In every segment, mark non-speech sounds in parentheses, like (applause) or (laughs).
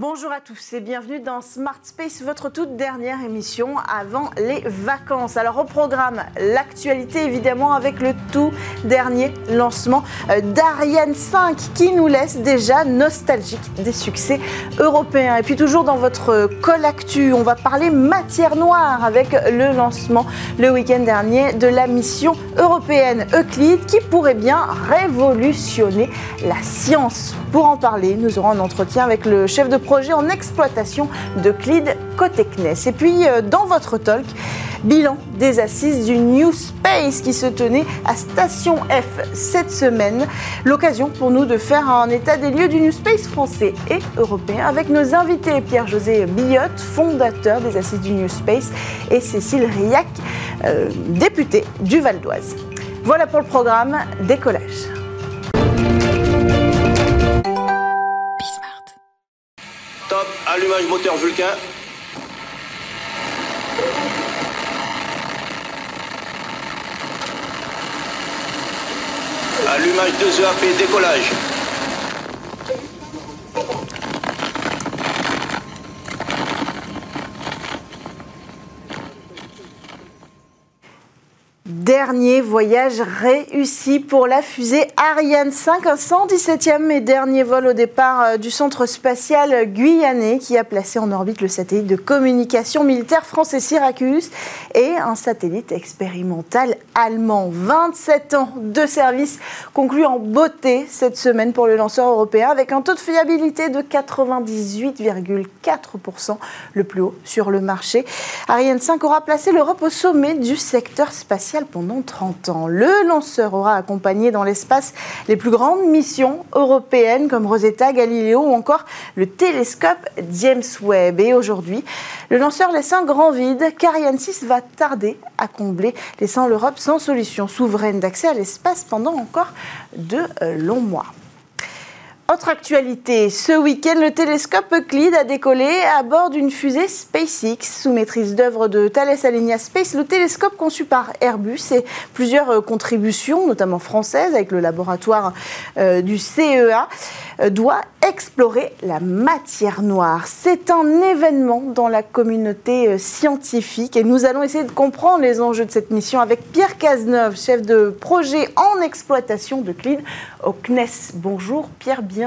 Bonjour à tous et bienvenue dans Smart Space, votre toute dernière émission avant les vacances. Alors au programme, l'actualité évidemment avec le tout dernier lancement euh, d'Ariane 5 qui nous laisse déjà nostalgique des succès européens. Et puis toujours dans votre col actu, on va parler matière noire avec le lancement le week-end dernier de la mission européenne Euclide qui pourrait bien révolutionner la science. Pour en parler, nous aurons un entretien avec le chef de projet en exploitation de Clid côté CNES. Et puis, euh, dans votre talk, bilan des assises du New Space qui se tenait à Station F cette semaine. L'occasion pour nous de faire un état des lieux du New Space français et européen avec nos invités Pierre-José Billotte, fondateur des assises du New Space, et Cécile Riac, euh, députée du Val d'Oise. Voilà pour le programme Décollage. Allumage moteur Vulcain. Allumage 2 EAP, décollage. Dernier voyage réussi pour la fusée Ariane 5, un 117e et dernier vol au départ euh, du centre spatial guyanais qui a placé en orbite le satellite de communication militaire français Syracuse et un satellite expérimental allemand. 27 ans de service conclu en beauté cette semaine pour le lanceur européen avec un taux de fiabilité de 98,4%, le plus haut sur le marché. Ariane 5 aura placé l'Europe au sommet du secteur spatial pendant 30 ans. Le lanceur aura accompagné dans l'espace les plus grandes missions européennes comme Rosetta, Galileo ou encore le télescope James Webb. Et aujourd'hui, le lanceur laisse un grand vide car Ariane 6 va tarder à combler, laissant l'Europe sans solution souveraine d'accès à l'espace pendant encore de euh, longs mois. Autre actualité, ce week-end, le télescope Euclide a décollé à bord d'une fusée SpaceX sous maîtrise d'œuvre de Thales Alenia Space. Le télescope conçu par Airbus et plusieurs euh, contributions, notamment françaises, avec le laboratoire euh, du CEA, euh, doit explorer la matière noire. C'est un événement dans la communauté scientifique et nous allons essayer de comprendre les enjeux de cette mission avec Pierre Cazeneuve, chef de projet en exploitation d'Euclide au CNES. Bonjour Pierre, bienvenue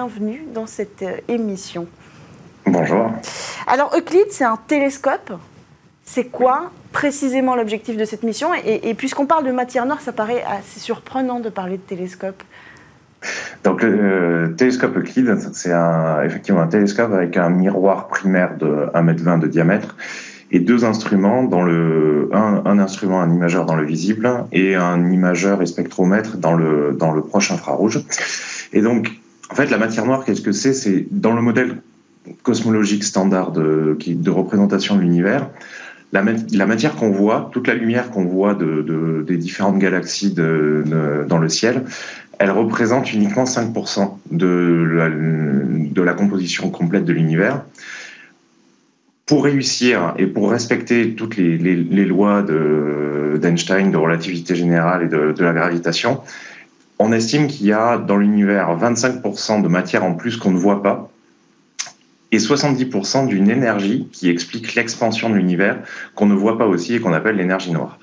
dans cette euh, émission. Bonjour. Alors Euclide, c'est un télescope. C'est quoi précisément l'objectif de cette mission? Et, puisqu'on parle de matière noire, ça paraît assez surprenant de parler de télescope. Donc le euh, télescope Euclide, c'est effectivement un télescope avec un miroir primaire de 1,20 m de diamètre et deux instruments, dans le, un, instrument, un imageur dans le visible et un imageur et spectromètre dans le, dans le proche infrarouge. Et donc, en fait, la matière noire, qu'est-ce que c'est? C'est dans le modèle cosmologique standard de, représentation de l'univers, la, matière qu'on voit, toute la lumière qu'on voit de, de, des différentes galaxies dans le ciel, elle représente uniquement 5% de la, de la composition complète de l'univers. Pour réussir et pour respecter toutes les, lois d'Einstein, de, relativité générale et de, la gravitation, on estime qu'il y a dans l'univers 25% de matière en plus qu'on ne voit pas et 70% d'une énergie qui explique l'expansion de l'univers qu'on ne voit pas aussi et qu'on appelle l'énergie noire.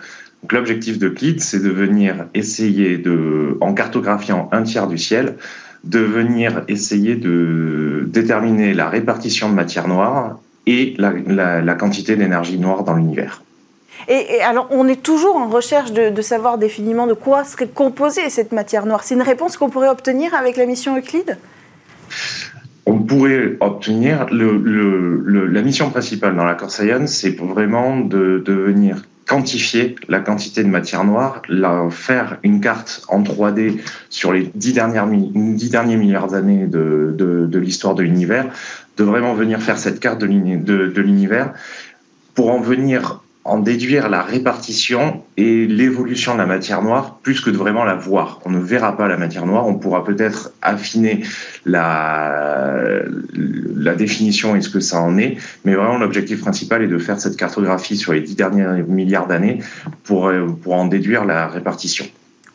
L'objectif de CLID, c'est de venir essayer de, en cartographiant un tiers du ciel, de venir essayer de déterminer la répartition de matière noire et la, quantité d'énergie noire dans l'univers. Et, alors, on est toujours en recherche de, savoir définitivement de quoi serait composée cette matière noire. C'est une réponse qu'on pourrait obtenir avec la mission Euclide? On pourrait obtenir la mission principale dans la Core Science, c'est vraiment de, venir quantifier la quantité de matière noire, la, faire une carte en 3D sur les dix, dernières, derniers milliards d'années de, l'histoire de l'univers, de vraiment venir faire cette carte de l'univers pour en venir en déduire la répartition et l'évolution de la matière noire plus que de vraiment la voir. On ne verra pas la matière noire, on pourra peut-être affiner la, définition et ce que ça en est, mais vraiment l'objectif principal est de faire cette cartographie sur les dix derniers milliards d'années pour, pour en déduire la répartition.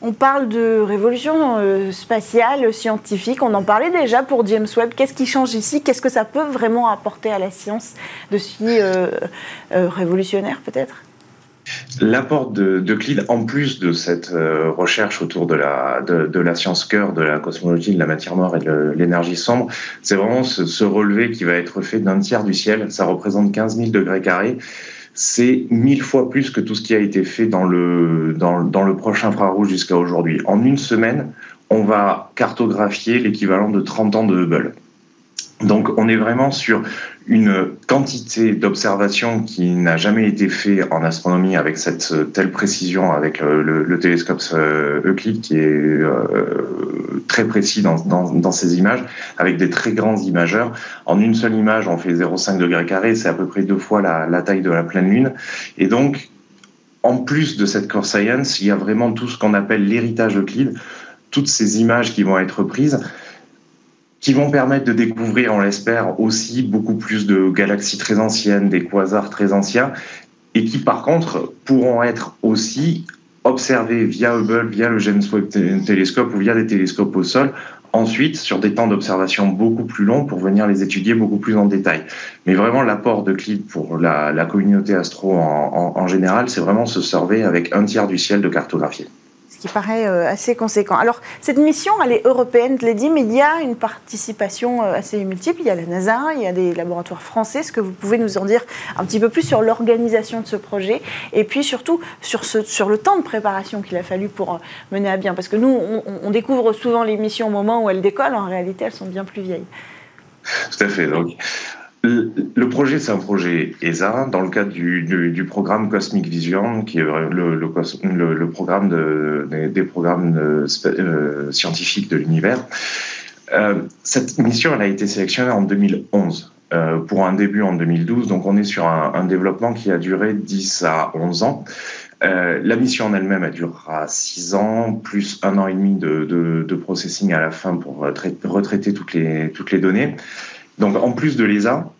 On parle de révolution euh, spatiale, scientifique. On en parlait déjà pour James Webb. Qu'est-ce qui change ici? Qu'est-ce que ça peut vraiment apporter à la science de si euh, euh, révolutionnaire peut-être? L'apport de, de en plus de cette recherche autour de la, science cœur, de la cosmologie, de la matière noire et de l'énergie sombre, c'est vraiment ce, relevé qui va être fait d'un tiers du ciel. Ça représente 15 000 degrés carrés c'est mille fois plus que tout ce qui a été fait dans le, dans, dans le proche infrarouge jusqu'à aujourd'hui. En une semaine, on va cartographier l'équivalent de 30 ans de Hubble. Donc on est vraiment sur une quantité d'observations qui n'a jamais été fait en astronomie avec cette telle précision avec euh, le, télescope euh, Euclid qui est euh, très précis dans, dans, ces images avec des très grands imageurs. En une seule image, on fait 0,5 degrés carrés, c'est à peu près deux fois la, la taille de la pleine lune. Et donc, en plus de cette core science, il y a vraiment tout ce qu'on appelle l'héritage Euclid, toutes ces images qui vont être prises qui vont permettre de découvrir, on l'espère, aussi beaucoup plus de galaxies très anciennes, des quasars très anciens, et qui par contre pourront être aussi observés via Hubble, via le James Webb télescope ou via des télescopes au sol, ensuite sur des temps d'observation beaucoup plus longs pour venir les étudier beaucoup plus en détail. Mais vraiment, l'apport de CLIP pour la, communauté astro en, en général, c'est vraiment se surveiller avec un tiers du ciel de cartographier qui paraît euh, assez conséquent. Alors, cette mission, elle est européenne, je l'ai dit, mais il y a une participation euh, assez multiple. Il y a la NASA, il y a des laboratoires français. Est-ce que vous pouvez nous en dire un petit peu plus sur l'organisation de ce projet et puis surtout sur, le temps de préparation qu'il a fallu pour euh, mener à bien Parce que nous, on, on découvre souvent les missions au moment où elles décollent. En réalité, elles sont bien plus vieilles. Tout à fait. Donc, le projet, c'est un projet ESA dans le cadre du, programme Cosmic Vision, qui est le, programme de, des, programmes euh, scientifiques de l'univers. Euh, cette mission, elle a été sélectionnée en 2011 euh, pour un début en 2012, donc on est sur un, développement qui a duré 10 à 11 ans. la mission en elle-même, elle durera 6 ans, plus un an et demi de, processing à la fin pour retraiter toutes les données. Donc, en plus de l'ESA,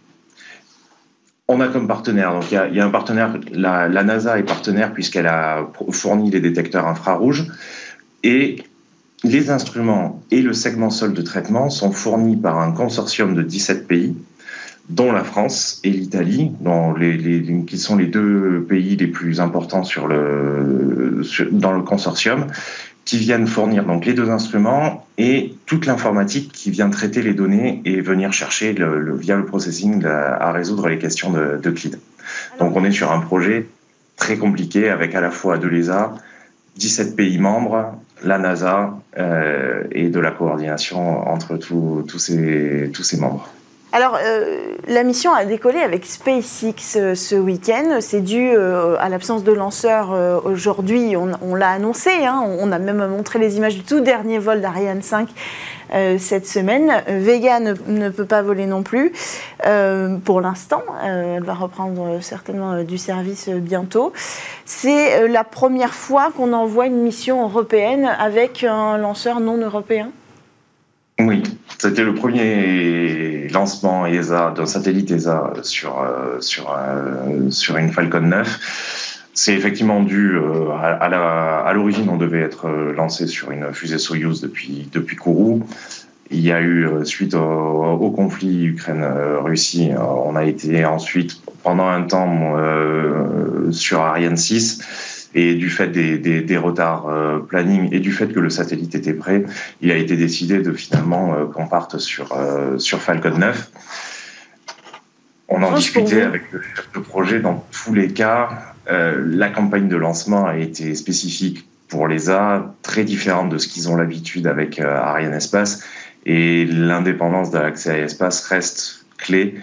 on a comme partenaire, donc il y a, un partenaire, la, NASA est partenaire puisqu'elle a fourni les détecteurs infrarouges. Et les instruments et le segment sol de traitement sont fournis par un consortium de 17 pays, dont la France et l'Italie, qui sont les deux pays les plus importants dans le consortium qui viennent fournir donc les deux instruments et toute l'informatique qui vient traiter les données et venir chercher le, via le processing à résoudre les questions de, de CLID. Donc on est sur un projet très compliqué avec à la fois de l'ESA, 17 pays membres, la NASA euh, et de la coordination entre ces, tous ces membres. Alors, euh, la mission a décollé avec SpaceX euh, ce week-end. C'est dû euh, à l'absence de lanceur aujourd'hui. On, l'a annoncé. Hein. On a même montré les images du tout dernier vol d'Ariane 5 cette semaine. Vega ne, peut pas voler non plus pour l'instant. elle va reprendre certainement du service bientôt. C'est la première fois qu'on envoie une mission européenne avec un lanceur non européen? Oui, c'était le premier lancement ESA d'un satellite ESA sur, euh, sur, euh, sur une Falcon 9. C'est effectivement dû euh, à, l'origine, on devait être lancé sur une fusée Soyuz depuis, depuis Kourou. Il y a eu, suite au, conflit Ukraine-Russie, on a été ensuite pendant un temps sur Ariane 6 et du fait des, des, retards euh, planning et du fait que le satellite était prêt, il a été décidé de finalement euh, qu'on parte sur, euh, sur Falcon 9. On en discutait avec le chef de projet. Dans tous les cas, la campagne de lancement a été spécifique pour l'ESA, très différente de ce qu'ils ont l'habitude avec Ariane Espace. Et l'indépendance de l'accès à l'espace reste clé.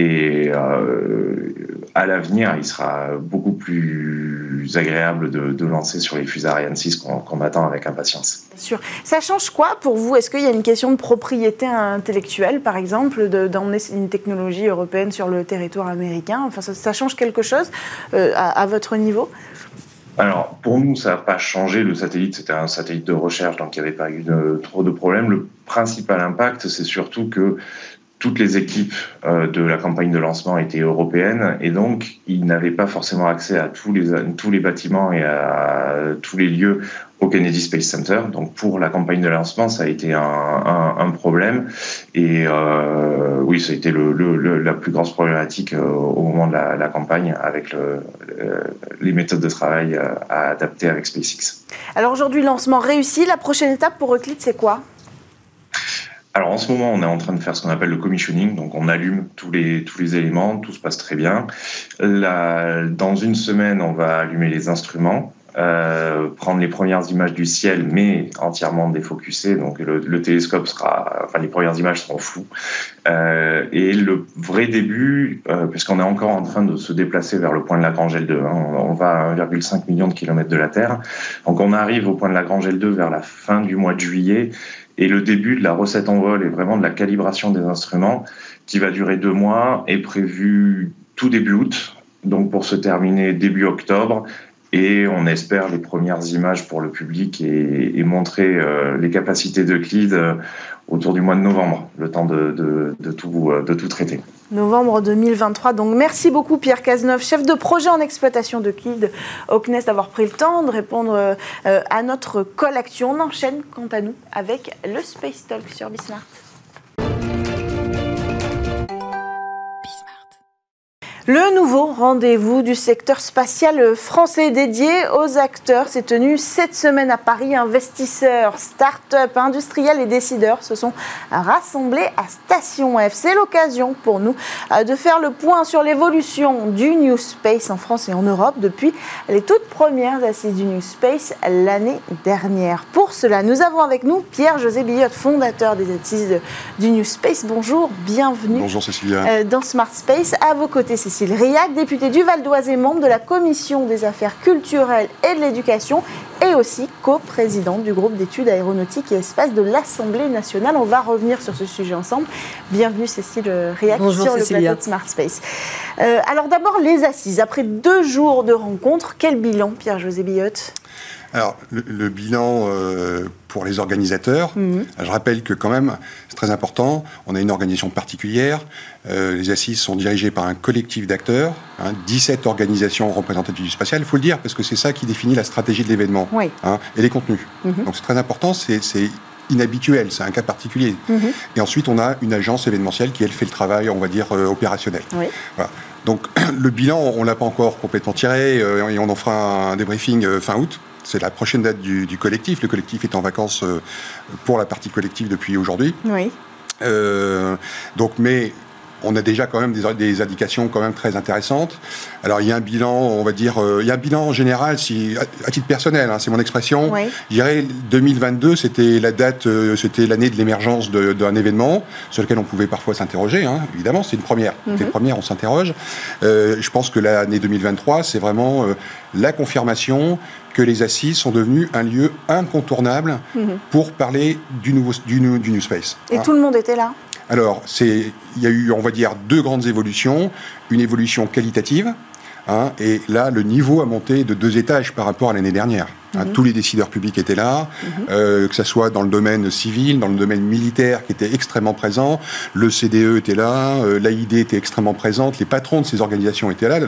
Et à l'avenir, il sera beaucoup plus agréable de, lancer sur les fusées Ariane 6 qu'on attend avec impatience. Bien sûr. Ça change quoi pour vous? Est-ce qu'il y a une question de propriété intellectuelle, par exemple, d'emmener une technologie européenne sur le territoire américain? Enfin, ça, change quelque chose euh, à, votre niveau? Alors, pour nous, ça n'a pas changé. Le satellite, c'était un satellite de recherche, donc il n'y avait pas eu de, trop de problèmes. Le principal impact, c'est surtout que toutes les équipes euh, de la campagne de lancement étaient européennes et donc ils n'avaient pas forcément accès à tous les, tous les bâtiments et à tous les lieux au Kennedy Space Center. Donc pour la campagne de lancement, ça a été un, problème. Et euh, oui, ça a été le, la plus grosse problématique euh, au moment de la, campagne avec les méthodes de travail à adapter avec SpaceX. Alors aujourd'hui, lancement réussi. La prochaine étape pour Euclid, c'est quoi? Alors en ce moment, on est en train de faire ce qu'on appelle le commissioning, donc on allume tous les tous les éléments, tout se passe très bien. dans une semaine, on va allumer les instruments. Euh, prendre les premières images du ciel, mais entièrement défocusées. Donc le, télescope sera, enfin les premières images seront floues. Euh, et le vrai début, euh, puisqu'on est encore en train de se déplacer vers le point de Lagrange L2, hein, on, va à 1,5 million de kilomètres de la Terre. Donc on arrive au point de Lagrange L2 vers la fin du mois de juillet. Et le début de la recette en vol et vraiment de la calibration des instruments, qui va durer deux mois, est prévu tout début août, donc pour se terminer début octobre et on espère les premières images pour le public et, montrer euh, les capacités d'Euclide euh, autour du mois de novembre, le temps de, tout, euh, de tout traiter. Novembre 2023. Donc merci beaucoup Pierre Cazeneuve, chef de projet en exploitation d'Euclide au CNES, d'avoir pris le temps de répondre à notre collection. On enchaîne quant à nous avec le Space Talk sur Bismart. Le nouveau rendez-vous du secteur spatial français dédié aux acteurs s'est tenu cette semaine à Paris. Investisseurs, start-up, industriels et décideurs se sont rassemblés à Station F. C'est l'occasion pour nous euh, de faire le point sur l'évolution du New Space en France et en Europe depuis les toutes premières assises du New Space l'année dernière. Pour cela, nous avons avec nous Pierre-José Billotte, fondateur des assises du New Space. Bonjour, bienvenue. Bonjour Cécilia. Euh, dans Smart Space. À vos côtés, Cécilia. Cécile Riac, députée du Val d'Oise et membre de la Commission des affaires culturelles et de l'éducation et aussi coprésidente du groupe d'études aéronautiques et espaces de l'Assemblée nationale. On va revenir sur ce sujet ensemble. Bienvenue Cécile Riac sur le plateau de Smart Space. Euh, alors d'abord les assises. Après deux jours de rencontres, quel bilan Pierre-José Billotte? Alors, le, bilan euh, pour les organisateurs, mhm. je rappelle que quand même, c'est très important, on a une organisation particulière. Euh, les assises sont dirigées par un collectif d'acteurs, 17 hein, organisations représentatives du spatial, il faut le dire, parce que c'est ça qui définit la stratégie de l'événement hein, et les contenus. Mhm. Donc c'est très important, c'est inhabituel, c'est un cas particulier. Mhm. Et ensuite, on a une agence événementielle qui, elle, fait le travail, on va dire, euh, opérationnel. Donc (clears throat) le bilan, on l'a pas encore complètement tiré et on en fera un débriefing fin août. C'est la prochaine date du, collectif. Le collectif est en vacances euh, pour la partie collective depuis aujourd'hui. Oui. Euh, donc, mais on a déjà quand même des, indications quand même très intéressantes. Alors il y a un bilan, on va dire, euh, il y a un bilan en général, si à, titre personnel, hein, c'est mon expression. Oui. Je dirais 2022, c'était la date, euh, c'était l'année de l'émergence d'un événement sur lequel on pouvait parfois s'interroger. Hein, évidemment, c'est une première. C'est une mhm. première, on s'interroge. Euh, je pense que l'année 2023, c'est vraiment la confirmation que les assises sont devenues un lieu incontournable mhm. pour parler du nouveau du, du New Space. Et hein. tout le monde était là? Alors, il y a eu, on va dire, deux grandes évolutions. Une évolution qualitative, hein, et là, le niveau a monté de deux étages par rapport à l'année dernière. Hein. Mhm. tous les décideurs publics étaient là, mhm. euh, que ce soit dans le domaine civil, dans le domaine militaire, qui était extrêmement présent. Le CDE était là, euh, l'AID était extrêmement présente, les patrons de ces organisations étaient là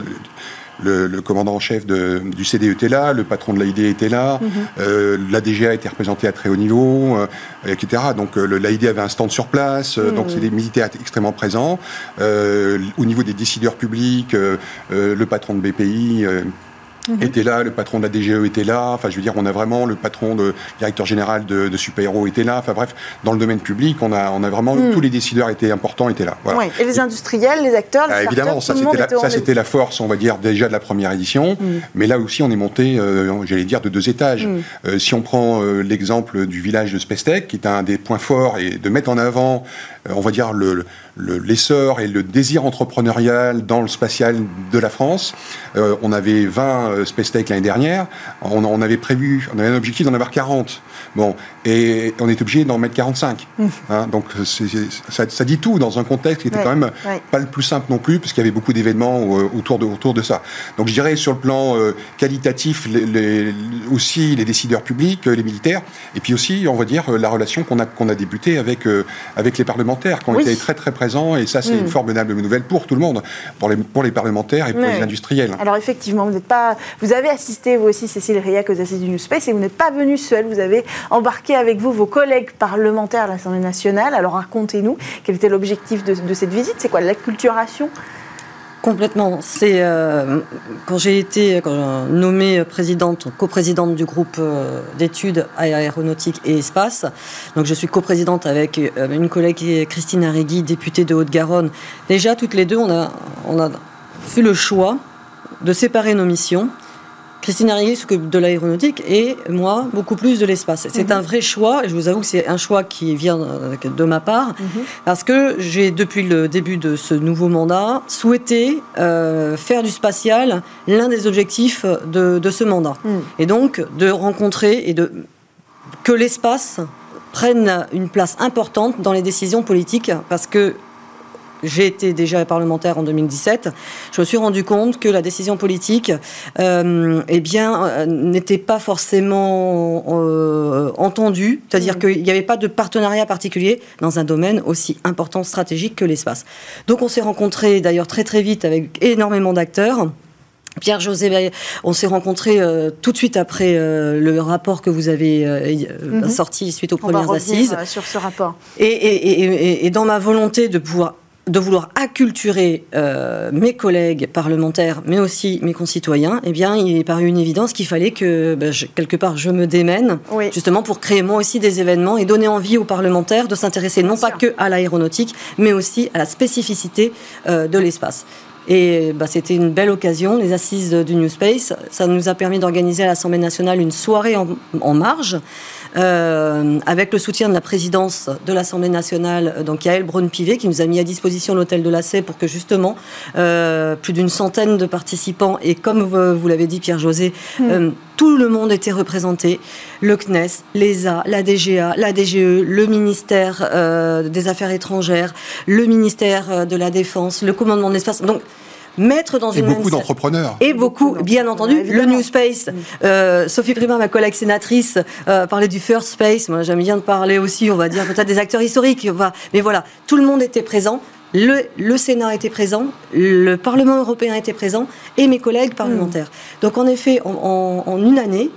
le, commandant en chef du CDE était là, le patron de l'AID était là, euh, la DGA était représentée à très haut niveau, euh, etc. Donc euh, l'AID avait un stand sur place, donc mhm. c'est des militaires extrêmement présents. au niveau des décideurs publics, le patron de BPI Mhm. était là, le patron de la DGE était là. Enfin, je veux dire, on a vraiment le patron de directeur général de, de Super Héros était là. Enfin bref, dans le domaine public, on a, on a vraiment mhm. tous les décideurs étaient importants étaient là. Voilà. Et les industriels, les acteurs, les ah, Évidemment, ça c'était la, ça c'était la force, on va dire déjà de la première édition. Mhm. Mais là aussi, on est monté, euh, j'allais dire, de deux étages. Euh, si on prend euh, l'exemple du village de Spacetech, qui est un des points forts, et de mettre en avant, on va dire le l'essor et le désir entrepreneurial dans le spatial de la France. Euh, on avait 20 euh, Space Tech l'année dernière. On, on, avait prévu, on avait un objectif d'en avoir 40. Bon, et on est obligé d'en mettre 45. Mmh. Hein, donc ça, ça, dit tout dans un contexte qui était quand même pas le plus simple non plus, parce qu'il y avait beaucoup d'événements euh, autour, de, autour de ça. Donc je dirais sur le plan qualitatif, les, aussi les décideurs publics, les militaires, et puis aussi, on va dire, la relation qu'on a, qu'on a débutée avec, avec les parlementaires, qui ont été très très présents et ça, c'est une formidable nouvelle pour tout le monde, pour les, pour les parlementaires et pour les industriels. Alors effectivement, vous n'êtes pas, vous avez assisté vous aussi, Cécile Riac, aux assises du New Space, et vous n'êtes pas venu seul. Vous avez embarqué avec vous vos collègues parlementaires à l'Assemblée nationale. Alors racontez-nous quel était l'objectif de, de cette visite. C'est quoi l'acculturation? Complètement. C'est euh, quand j'ai été nommée présidente, coprésidente du groupe euh, d'études aéronautique et espace. Donc je suis coprésidente avec euh, une collègue Christine Arrigui, députée de Haute-Garonne. Déjà toutes les deux, on a on a fait le choix de séparer nos missions Christine Arrigui s'occupe de l'aéronautique et moi beaucoup plus de l'espace. C'est mhm. un vrai choix et je vous avoue que c'est un choix qui vient euh, de ma part mhm. parce que j'ai depuis le début de ce nouveau mandat souhaité euh, faire du spatial l'un des objectifs de, ce mandat mhm. et donc de rencontrer et de que l'espace prenne une place importante dans les décisions politiques parce que j'ai été déjà parlementaire en 2017, je me suis rendu compte que la décision politique, euh, eh bien, euh, n'était pas forcément euh, entendue, c'est-à-dire mmh. qu'il n'y avait pas de partenariat particulier dans un domaine aussi important stratégique que l'espace. Donc, on s'est rencontrés d'ailleurs très très vite avec énormément d'acteurs. Pierre-José, on s'est rencontrés tout de suite après le rapport que vous avez mmh. sorti suite aux premières assises. sur ce rapport. et, dans ma volonté de pouvoir de vouloir acculturer euh, mes collègues parlementaires, mais aussi mes concitoyens, eh bien, il est paru une évidence qu'il fallait que, ben, quelque part, je me démène, justement pour créer moi aussi des événements et donner envie aux parlementaires de s'intéresser non pas que à l'aéronautique, mais aussi à la spécificité euh, de l'espace. Et bah, c'était une belle occasion, les assises du New Space. Ça nous a permis d'organiser à l'Assemblée nationale une soirée en marge euh, avec le soutien de la présidence de l'Assemblée nationale, euh, donc Yael Braun-Pivet, qui nous a mis à disposition l'hôtel de la C pour que justement euh, plus d'une centaine de participants, et comme vous, l'avez dit Pierre-José, hmm. tout le monde était représenté, le CNES, l'ESA, la DGA, la DGE, le ministère des Affaires étrangères, le ministère de la Défense, le commandement de l'espace. Donc, mettre dans et une beaucoup d'entrepreneurs. Et beaucoup, bien entendu, le New Space. Euh, Sophie Prima, ma collègue sénatrice, euh, parlait du First Space. Moi, j'aime bien de parler aussi, on va dire, peut-être des acteurs historiques. Mais voilà, tout le monde était présent. Le, le, Sénat était présent, le Parlement européen était présent et mes collègues parlementaires. Mm. Donc en effet, en une année,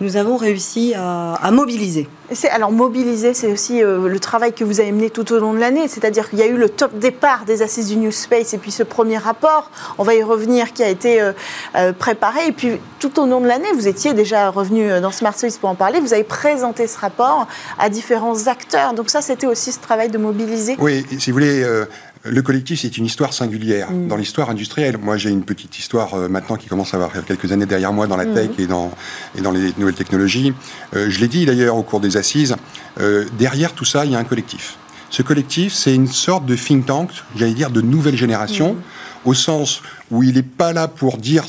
nous avons réussi à, mobiliser. Alors mobiliser, c'est aussi euh, le travail que vous avez mené tout au long de l'année, c'est-à-dire qu'il y a eu le top départ des assises du New Space et puis ce premier rapport, on va y revenir, qui a été euh, euh, préparé. Et puis tout au long de l'année, vous étiez déjà revenu dans Smart Service pour en parler, vous avez présenté ce rapport à différents acteurs. Donc ça, c'était aussi ce travail de mobiliser. Oui, si vous voulez, le collectif, c'est une histoire singulière mm. dans l'histoire industrielle. Moi, j'ai une petite histoire euh, maintenant qui commence à avoir quelques années derrière moi dans la tech mm. et, dans, et dans les nouvelles technologies. Euh, je l'ai dit d'ailleurs au cours des assises, euh, derrière tout ça, il y a un collectif. Ce collectif, c'est une sorte de think tank, j'allais dire, de nouvelle génération, mm. au sens où il n'est pas là pour dire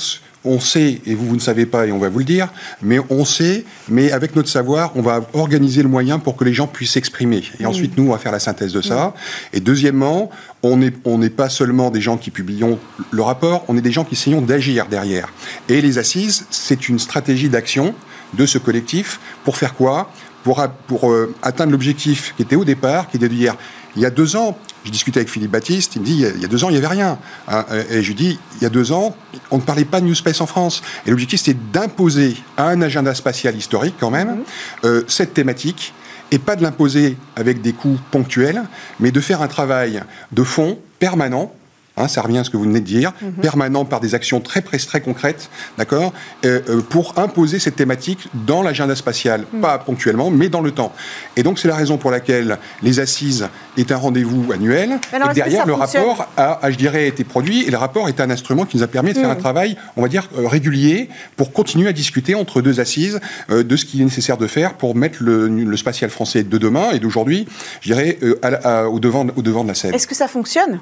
on sait, et vous, vous ne savez pas, et on va vous le dire, mais on sait, mais avec notre savoir, on va organiser le moyen pour que les gens puissent s'exprimer. Et ensuite, nous, on va faire la synthèse de ça. Et deuxièmement, on n'est on pas seulement des gens qui publions le rapport, on est des gens qui essayons d'agir derrière. Et les assises, c'est une stratégie d'action de ce collectif pour faire quoi? Pour, pour euh, atteindre l'objectif qui était au départ, qui était de dire, il y a deux ans, je discutais avec Philippe Baptiste, il me dit, il y a deux ans, il n'y avait rien. Hein, et je lui dis, il y a deux ans, on ne parlait pas de New Space en France. Et l'objectif, c'était d'imposer à un agenda spatial historique, quand même, mhm. euh, cette thématique, et pas de l'imposer avec des coûts ponctuels, mais de faire un travail de fond permanent Hein, ça revient à ce que vous venez de dire, mhm. permanent par des actions très très concrètes, d'accord, euh, euh, pour imposer cette thématique dans l'agenda spatial, mhm. pas ponctuellement, mais dans le temps. Et donc c'est la raison pour laquelle les assises est un rendez-vous annuel. et derrière, le rapport a, je dirais, été produit, et le rapport est un instrument qui nous a permis de faire un mhm. travail, on va dire, euh, régulier, pour continuer à discuter entre deux assises de ce qu'il est nécessaire de faire pour mettre le, le spatial français de demain et d'aujourd'hui, je dirais, au, devant, au devant de la scène. Est-ce que ça fonctionne?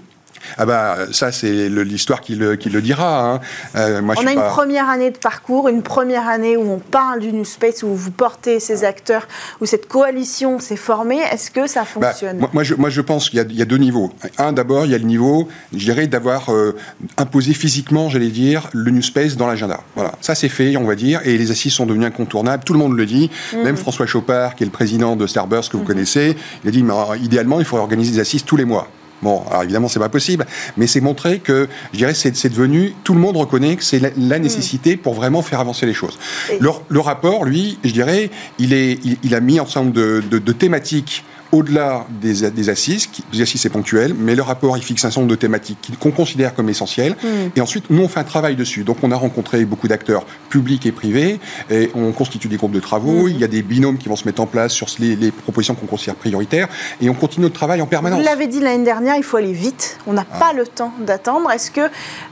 Ah bah ça c'est l'histoire qui le, qui le, dira. Hein. Euh, moi, on a une première année de parcours, une première année où on parle du New Space, où vous portez ces acteurs, où cette coalition s'est formée. Est-ce que ça bah, fonctionne? moi, je, moi, je, pense qu'il y, a deux niveaux. Un, d'abord, il y a le niveau, je dirais, d'avoir euh, imposé physiquement, j'allais dire, le New Space dans l'agenda. Voilà, ça c'est fait, on va dire, et les assises sont devenues incontournables. Tout le monde le dit. Mhm. Même François Chopard, qui est le président de Starburst que vous mhm. connaissez, il a dit, mais, idéalement, il faudrait organiser des assises tous les mois. Bon, alors évidemment, c'est pas possible, mais c'est montrer que, je dirais, c'est devenu, tout le monde reconnaît que c'est la, nécessité pour vraiment faire avancer les choses. Le, rapport, lui, je dirais, il, est, il, a mis ensemble de, de thématiques au-delà des, des, assises, qui, des assises c'est ponctuel, mais le rapport il fixe un certain nombre de thématiques qu'on considère comme essentielles. Hmm. Et ensuite, nous on fait un travail dessus. Donc on a rencontré beaucoup d'acteurs publics et privés, et on constitue des groupes de travaux. Hmm. Il y a des binômes qui vont se mettre en place sur les, propositions qu'on considère prioritaires, et on continue notre travail en permanence. Vous l'avez dit l'année dernière, il faut aller vite. On n'a ah. pas le temps d'attendre. Est-ce que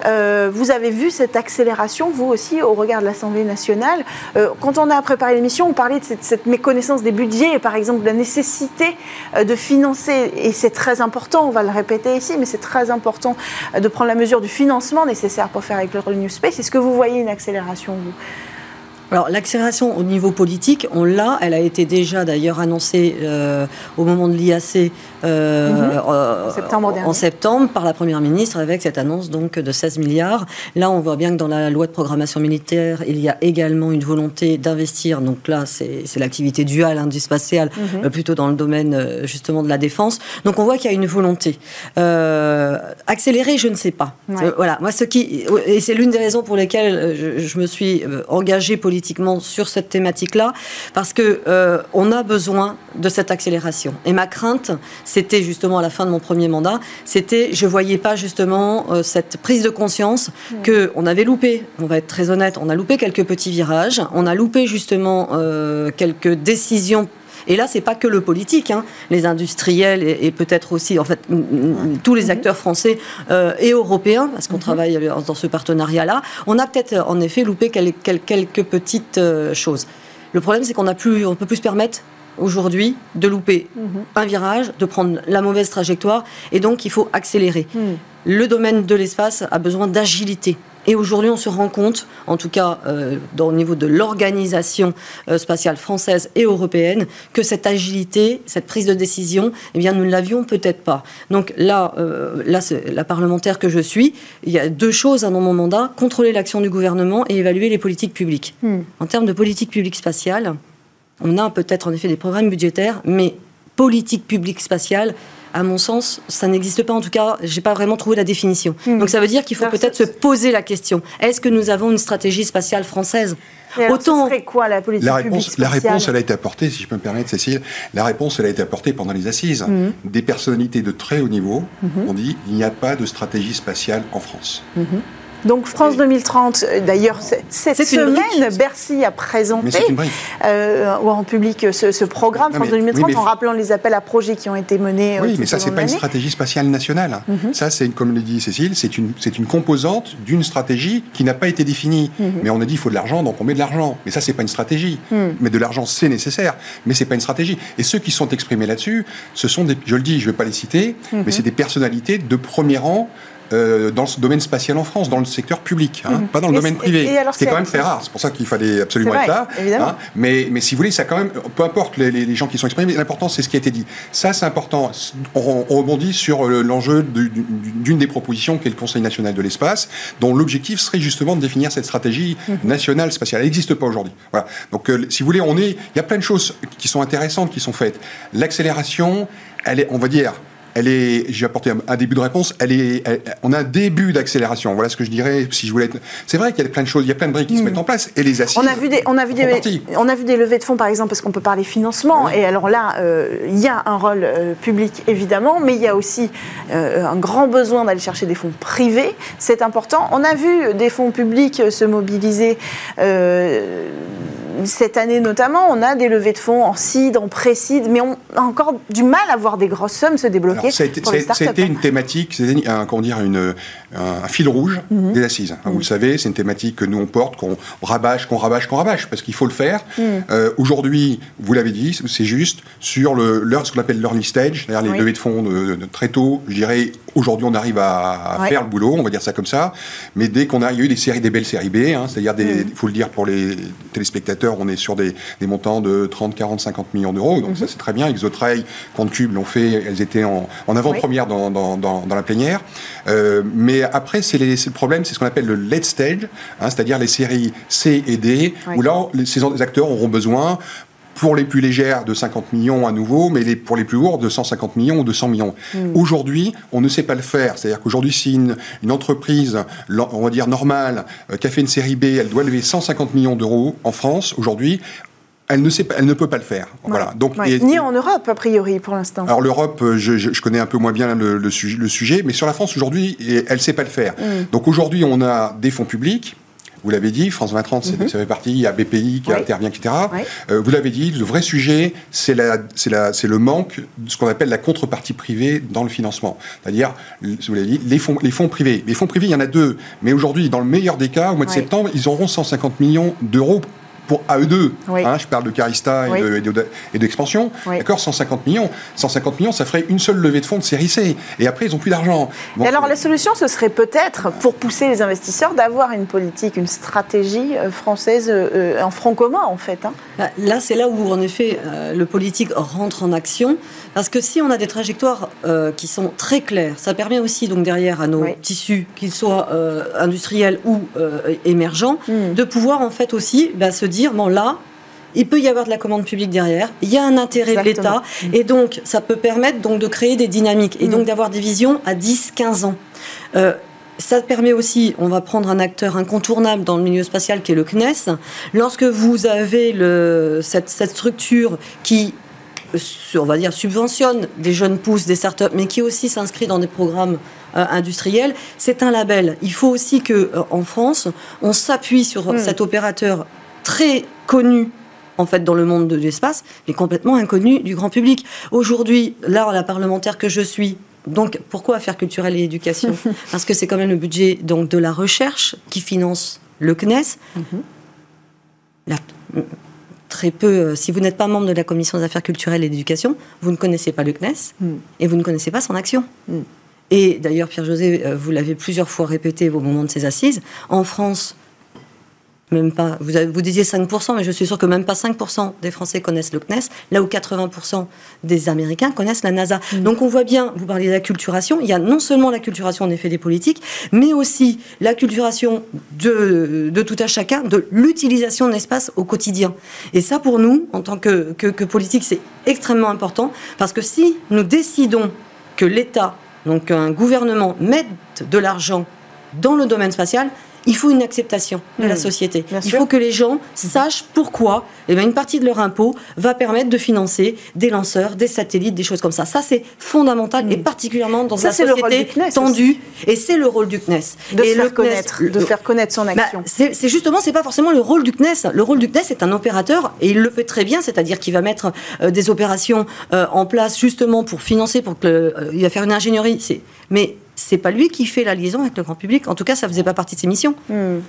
euh, vous avez vu cette accélération, vous aussi, au regard de l'Assemblée nationale? Euh, Quand on a préparé l'émission, on parlait de cette, cette méconnaissance des budgets, et par exemple de la nécessité de financer, et c'est très important, on va le répéter ici, mais c'est très important euh, de prendre la mesure du financement nécessaire pour faire avec le New Space. Est-ce que vous voyez une accélération, vous? Alors l'accélération au niveau politique, on l'a, elle a été déjà d'ailleurs annoncée euh, au moment de l'IAC euh, mhm. euh, en, septembre par la Première ministre avec cette annonce donc de 16 milliards. Là, on voit bien que dans la loi de programmation militaire, il y a également une volonté d'investir. Donc là, c'est l'activité duale hein, du spatial, mhm. plutôt dans le domaine justement de la défense. Donc on voit qu'il y a une volonté. accélérer, je ne sais pas. Voilà, moi ce qui et c'est l'une des raisons pour lesquelles je, je me suis engagée politiquement sur cette thématique-là, parce que euh, on a besoin de cette accélération. Et ma crainte, c'était justement à la fin de mon premier mandat, c'était je voyais pas justement euh, cette prise de conscience que on avait loupé. On va être très honnête, on a loupé quelques petits virages, on a loupé justement euh, quelques décisions et là, c'est pas que le politique, hein. les industriels et, peut-être aussi, en fait, tous les acteurs français et européens, parce qu'on mhm. travaille dans ce partenariat-là. On a peut-être en effet loupé quelques petites euh, choses. Le problème, c'est qu'on ne plus, on peut plus se permettre aujourd'hui de louper mhm. un virage, de prendre la mauvaise trajectoire, et donc il faut accélérer. Mhm. Le domaine de l'espace a besoin d'agilité. Et aujourd'hui, on se rend compte, en tout cas euh, au niveau de l'organisation euh, spatiale française et européenne, que cette agilité, cette prise de décision, eh bien, nous ne l'avions peut-être pas. Donc là, euh, là la parlementaire que je suis, il y a deux choses dans mon mandat contrôler l'action du gouvernement et évaluer les politiques publiques. Hmm. En termes de politique publique spatiale, on a peut-être en effet des programmes budgétaires, mais politique publique spatiale, à mon sens, ça n'existe pas. En tout cas, j'ai pas vraiment trouvé la définition. Hmm. Donc ça veut dire qu'il faut peut-être se poser la question est-ce que nous avons une stratégie spatiale française Autant. Ce quoi la politique la réponse, la réponse, elle a été apportée, si je peux me permettre, Cécile. La réponse, elle a été apportée pendant les assises. Hmm. Des personnalités de très haut niveau hmm. ont dit il n'y a pas de stratégie spatiale en France. Donc France 2030, euh, d'ailleurs, cette semaine, Bercy a présenté euh, en public ce, programme France 2030 en rappelant les appels à projets qui ont été menés. Oui, mais ça, c'est pas une stratégie spatiale nationale. Mhm. Ça, c'est, comme le dit Cécile, c'est une, c'est une composante d'une stratégie qui n'a pas été définie. Mhm. Mais on a dit il faut de l'argent, donc on met de l'argent. Mais ça, c'est pas une stratégie. Mhm. Mais de l'argent, c'est nécessaire, mais c'est pas une stratégie. Et ceux qui sont exprimés là-dessus, ce sont des, je le dis, je vais pas les citer, mais c'est des personnalités de premier rang euh, dans ce domaine spatial en France, dans le secteur public, hein, mhm. pas dans le domaine privé. C'est quand même très rare. C'est pour ça qu'il fallait absolument être là. Hein. mais, mais si vous voulez, ça quand même, peu importe les, gens qui sont exprimés, l'important c'est ce qui a été dit. Ça, c'est important. On, rebondit sur l'enjeu d'une des propositions qui est le Conseil national de l'espace, dont l'objectif serait justement de définir cette stratégie mhm. nationale spatiale. Elle n'existe pas aujourd'hui. Voilà. Donc, euh, si vous voulez, on est, il y a plein de choses qui sont intéressantes qui sont faites. L'accélération, elle est, on va dire, elle est, j'ai apporté un, début de réponse, elle est, on a un début d'accélération. Voilà ce que je dirais si je voulais être... C'est vrai qu'il y a plein de choses, il y a plein de briques qui se hmm. mettent en place et les assises. On a vu des, on a vu des, on a vu des levées de fonds par exemple parce qu'on peut parler financement et alors là, euh, il y a un rôle euh, public évidemment, mais il y a aussi euh, un grand besoin d'aller chercher des fonds privés. C'est important. On a vu des fonds publics se mobiliser cette année notamment, on a des levées de fonds en CID, en pré-CID, mais on a encore du mal à voir des grosses sommes se débloquer. Ça a été, une thématique, c'est un, comment dire, une, un, fil rouge mhm. des assises. Vous le mhm. savez, c'est une thématique que nous on porte, qu'on rabâche, qu'on rabâche, qu'on rabâche, parce qu'il faut le faire. Mhm. Euh, aujourd'hui, vous l'avez dit, c'est juste sur le, ce qu'on appelle l'early stage, c'est-à-dire les levées de fonds de, très tôt, je dirais, aujourd'hui on arrive à, faire le boulot, on va dire ça comme ça, mais dès qu'on a, il y a eu des séries, des belles séries B, hein, c'est-à-dire, il faut le dire pour les téléspectateurs, on est sur des, montants de 30, 40, 50 millions d'euros. Donc ça, c'est très bien. Exotrail, Cube l'ont fait. Elles étaient en, avant-première dans, la plénière. Euh, mais après, c'est le problème, c'est ce qu'on appelle le late stage, hein, c'est-à-dire les séries C et D, où là, ces acteurs auront besoin pour les plus légères de 50 millions à nouveau, mais les, pour les plus lourdes de 150 millions ou de 100 millions. Hmm. Aujourd'hui, on ne sait pas le faire. C'est-à-dire qu'aujourd'hui, si une, une, entreprise, on va dire normale, euh, qui a fait une série B, elle doit lever 150 millions d'euros en France, aujourd'hui, elle ne, sait pas, elle ne peut pas le faire. Voilà. Donc, Ni en Europe, a priori, pour l'instant. Alors l'Europe, euh, je, je, connais un peu moins bien le, le, sujet, mais sur la France, aujourd'hui, elle ne sait pas le faire. Hmm. Donc aujourd'hui, on a des fonds publics, vous l'avez dit, France 2030, mm ça fait partie, il y a BPI qui intervient, etc. Euh, vous l'avez dit, le vrai sujet, c'est le manque de ce qu'on appelle la contrepartie privée dans le financement. C'est-à-dire, vous l'avez dit, les fonds, les fonds privés. Les fonds privés, il y en a deux. Mais aujourd'hui, dans le meilleur des cas, au mois de septembre, ils auront 150 millions d'euros pour à eux deux. Hein, je parle de Carista et d'expansion. D'accord 150 millions. 150 millions, ça ferait une seule levée de fonds de série C. Et après, ils n'ont plus d'argent. et alors, la solution, ce serait peut-être, pour pousser les investisseurs, d'avoir une politique, une stratégie euh, française euh, euh, en front commun, en fait. Hein. Bah, là, c'est là où, en effet, le politique rentre en action. Parce que si on a des trajectoires qui sont très claires, ça permet aussi, donc, derrière, à nos tissus, qu'ils soient industriels ou émergents, hmm. de pouvoir, en fait, aussi bah, se dire, bon là, il peut y avoir de la commande publique derrière, il y a un intérêt de l'État, et donc ça peut permettre donc de créer des dynamiques, et donc mm. d'avoir des visions à 10-15 ans. Euh, ça permet aussi, on va prendre un acteur incontournable dans le milieu spatial qui est le CNES. Lorsque vous avez le, cette, structure qui, on va dire, subventionne des jeunes pousses, des startups, mais qui aussi s'inscrit dans des programmes euh, industriels, c'est un label. Il faut aussi que, euh, en France, on s'appuie sur mm. cet opérateur très connu en fait dans le monde de l'espace, mais complètement inconnu du grand public. Aujourd'hui, là, la parlementaire que je suis, donc pourquoi affaires culturelles et éducation (laughs) Parce que c'est quand même le budget donc de la recherche qui finance le CNES. Mhm. Très peu, euh, si vous n'êtes pas membre de la commission des affaires culturelles et d'éducation, vous ne connaissez pas le CNES mm. et vous ne connaissez pas son action. Mm. Et d'ailleurs, Pierre-José, euh, vous l'avez plusieurs fois répété au moment de ces assises, en France, même pas, vous, vous disiez 5%, mais je suis sûr que même pas 5% des Français connaissent le CNES, là où 80% des Américains connaissent la NASA. Mm. Donc on voit bien, vous parlez de l'acculturation, il y a non seulement l'acculturation en effet des politiques, mais aussi l'acculturation de, de tout à chacun, de l'utilisation de l'espace au quotidien. Et ça, pour nous, en tant que, que, que politique, c'est extrêmement important, parce que si nous décidons que l'État, donc un gouvernement, mette de l'argent dans le domaine spatial, il faut une acceptation de la hmm. société. il faut que les gens sachent pourquoi eh bien, une partie de leur impôt va permettre de financer des lanceurs, des satellites, des choses comme ça. Ça, c'est fondamental et hmm. particulièrement dans une société tendue. Et c'est le rôle du CNES. De, faire, connaître, de faire connaître son bah, action. c'est justement, c'est pas forcément le rôle du CNES. Le rôle du CNES est un opérateur et il le fait très bien, c'est-à-dire qu'il va mettre euh, des opérations euh, en place justement pour financer, pour que, euh, il va faire une ingénierie. Mais c'est pas lui qui fait la liaison avec le grand public. En tout cas, ça faisait pas partie de ses missions. Hmm.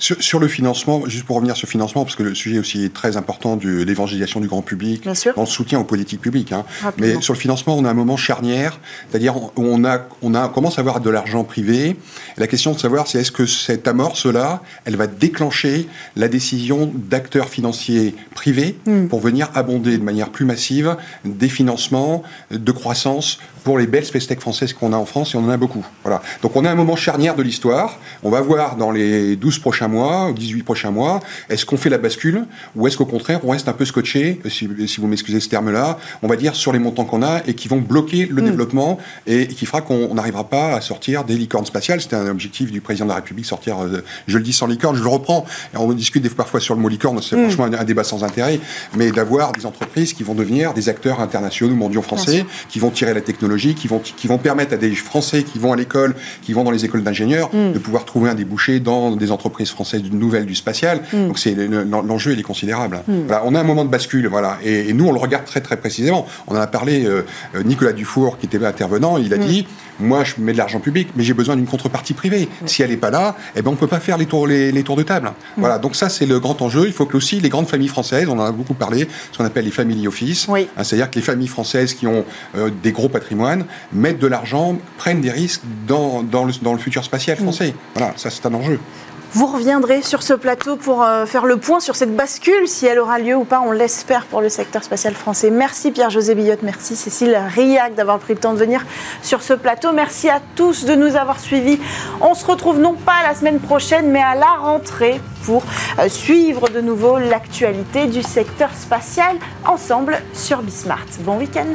Sur, le financement, juste pour revenir sur le financement, parce que le sujet aussi est très important de l'évangélisation du grand public, dans le soutien aux politiques publiques. Hein. Mais sur le financement, on a un moment charnière, c'est-à-dire on a, on a, commence à avoir de l'argent privé. La question de savoir, c'est est-ce que cette amorce-là, elle va déclencher la décision d'acteurs financiers privés hmm. pour venir abonder de manière plus massive des financements de croissance pour les belles space tech françaises qu'on a en France, et on en a beaucoup. Voilà. Donc on a un moment charnière de l'histoire. On va voir dans les 12 prochains mois, ou 18 prochains mois, est-ce qu'on fait la bascule, ou est-ce qu'au contraire, on reste un peu scotché, si, vous m'excusez ce terme-là, on va dire sur les montants qu'on a, et qui vont bloquer le mm. développement, et, qui fera qu'on n'arrivera pas à sortir des licornes spatiales. C'était un objectif du président de la République, sortir, euh, je le dis sans licorne, je le reprends. on discute parfois sur le mot licorne, c'est mm. franchement un, débat sans intérêt, mais d'avoir des entreprises qui vont devenir des acteurs internationaux, mondiaux français, qui vont tirer la technologie qui vont, qui vont permettre à des Français qui vont à l'école, qui vont dans les écoles d'ingénieurs, mm. de pouvoir trouver un débouché dans des entreprises françaises nouvelles du spatial. Mm. Donc c'est l'enjeu, il est considérable. Mm. Voilà, on a un moment de bascule, voilà, et, nous on le regarde très très précisément. On en a parlé, euh, euh, Nicolas Dufour qui était intervenant, il a dit moi je mets de l'argent public, mais j'ai besoin d'une contrepartie privée. Si elle n'est pas là, eh ben on peut pas faire les tours, les, tours de table. Voilà, donc ça c'est le grand enjeu. Il faut que aussi les grandes familles françaises, on en a beaucoup parlé, ce qu'on appelle les family office, hein, c'est-à-dire que les familles françaises qui ont euh, des gros patrimoines mettent de l'argent, prennent des risques dans, dans, le, dans le futur spatial français. Voilà, ça c'est un enjeu. Vous reviendrez sur ce plateau pour euh, faire le point sur cette bascule, si elle aura lieu ou pas, on l'espère pour le secteur spatial français. Merci Pierre-José Billotte, merci Cécile Riac d'avoir pris le temps de venir sur ce plateau. Merci à tous de nous avoir suivis. On se retrouve non pas la semaine prochaine, mais à la rentrée pour euh, suivre de nouveau l'actualité du secteur spatial ensemble sur Bismart. Bon week-end